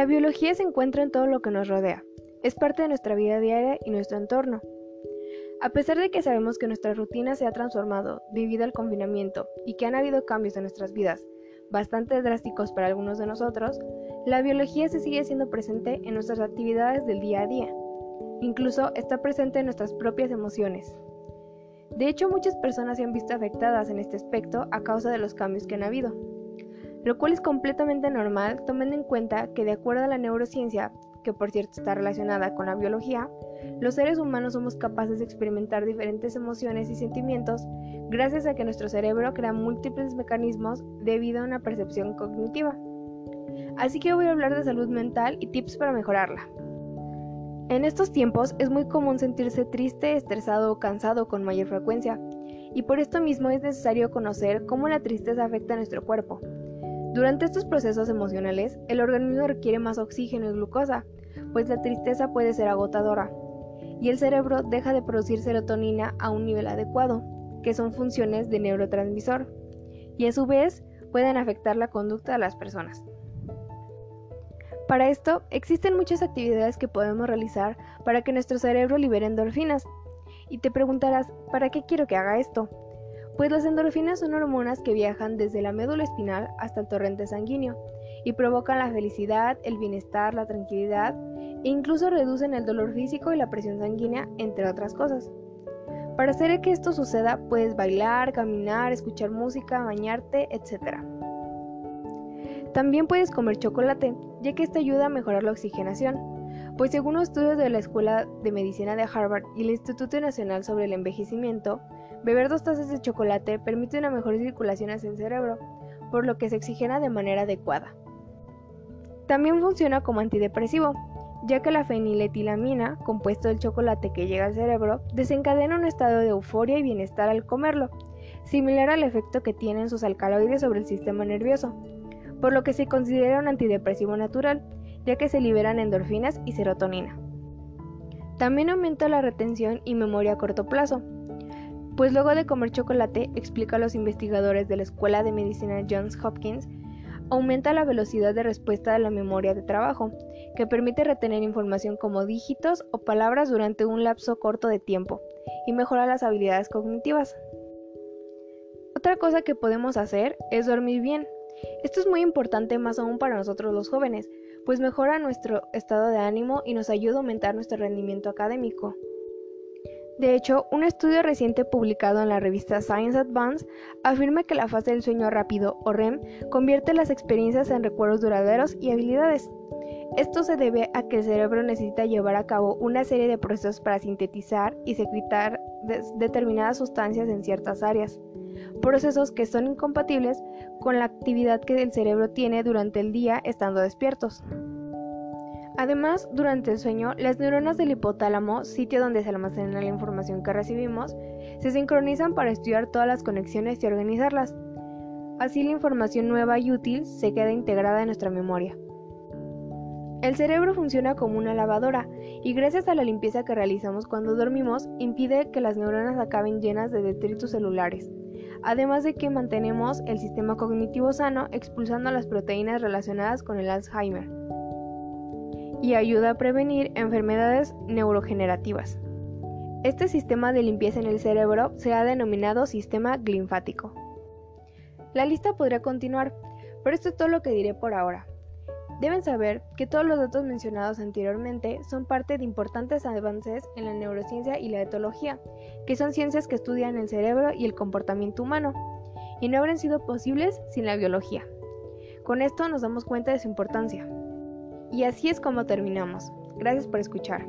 La biología se encuentra en todo lo que nos rodea. Es parte de nuestra vida diaria y nuestro entorno. A pesar de que sabemos que nuestra rutina se ha transformado debido al confinamiento y que han habido cambios en nuestras vidas, bastante drásticos para algunos de nosotros, la biología se sigue siendo presente en nuestras actividades del día a día. Incluso está presente en nuestras propias emociones. De hecho, muchas personas se han visto afectadas en este aspecto a causa de los cambios que han habido lo cual es completamente normal tomando en cuenta que de acuerdo a la neurociencia, que por cierto está relacionada con la biología, los seres humanos somos capaces de experimentar diferentes emociones y sentimientos gracias a que nuestro cerebro crea múltiples mecanismos debido a una percepción cognitiva. Así que voy a hablar de salud mental y tips para mejorarla. En estos tiempos es muy común sentirse triste, estresado o cansado con mayor frecuencia, y por esto mismo es necesario conocer cómo la tristeza afecta a nuestro cuerpo, durante estos procesos emocionales, el organismo requiere más oxígeno y glucosa, pues la tristeza puede ser agotadora, y el cerebro deja de producir serotonina a un nivel adecuado, que son funciones de neurotransmisor, y a su vez pueden afectar la conducta de las personas. Para esto, existen muchas actividades que podemos realizar para que nuestro cerebro libere endorfinas. Y te preguntarás, ¿para qué quiero que haga esto? Pues las endorfinas son hormonas que viajan desde la médula espinal hasta el torrente sanguíneo y provocan la felicidad, el bienestar, la tranquilidad e incluso reducen el dolor físico y la presión sanguínea, entre otras cosas. Para hacer que esto suceda, puedes bailar, caminar, escuchar música, bañarte, etc. También puedes comer chocolate, ya que esto ayuda a mejorar la oxigenación, pues según estudios de la Escuela de Medicina de Harvard y el Instituto Nacional sobre el Envejecimiento, Beber dos tazas de chocolate permite una mejor circulación hacia el cerebro, por lo que se oxigena de manera adecuada. También funciona como antidepresivo, ya que la feniletilamina, compuesto del chocolate que llega al cerebro, desencadena un estado de euforia y bienestar al comerlo, similar al efecto que tienen sus alcaloides sobre el sistema nervioso, por lo que se considera un antidepresivo natural, ya que se liberan endorfinas y serotonina. También aumenta la retención y memoria a corto plazo, pues luego de comer chocolate, explica a los investigadores de la Escuela de Medicina Johns Hopkins, aumenta la velocidad de respuesta de la memoria de trabajo, que permite retener información como dígitos o palabras durante un lapso corto de tiempo, y mejora las habilidades cognitivas. Otra cosa que podemos hacer es dormir bien. Esto es muy importante más aún para nosotros los jóvenes, pues mejora nuestro estado de ánimo y nos ayuda a aumentar nuestro rendimiento académico. De hecho, un estudio reciente publicado en la revista Science Advance afirma que la fase del sueño rápido o REM convierte las experiencias en recuerdos duraderos y habilidades. Esto se debe a que el cerebro necesita llevar a cabo una serie de procesos para sintetizar y secretar determinadas sustancias en ciertas áreas, procesos que son incompatibles con la actividad que el cerebro tiene durante el día estando despiertos. Además, durante el sueño, las neuronas del hipotálamo, sitio donde se almacena la información que recibimos, se sincronizan para estudiar todas las conexiones y organizarlas. Así la información nueva y útil se queda integrada en nuestra memoria. El cerebro funciona como una lavadora y gracias a la limpieza que realizamos cuando dormimos impide que las neuronas acaben llenas de detritos celulares, además de que mantenemos el sistema cognitivo sano expulsando las proteínas relacionadas con el Alzheimer y ayuda a prevenir enfermedades neurogenerativas. Este sistema de limpieza en el cerebro se ha denominado sistema linfático. La lista podría continuar, pero esto es todo lo que diré por ahora. Deben saber que todos los datos mencionados anteriormente son parte de importantes avances en la neurociencia y la etología, que son ciencias que estudian el cerebro y el comportamiento humano, y no habrían sido posibles sin la biología. Con esto nos damos cuenta de su importancia. Y así es como terminamos. Gracias por escuchar.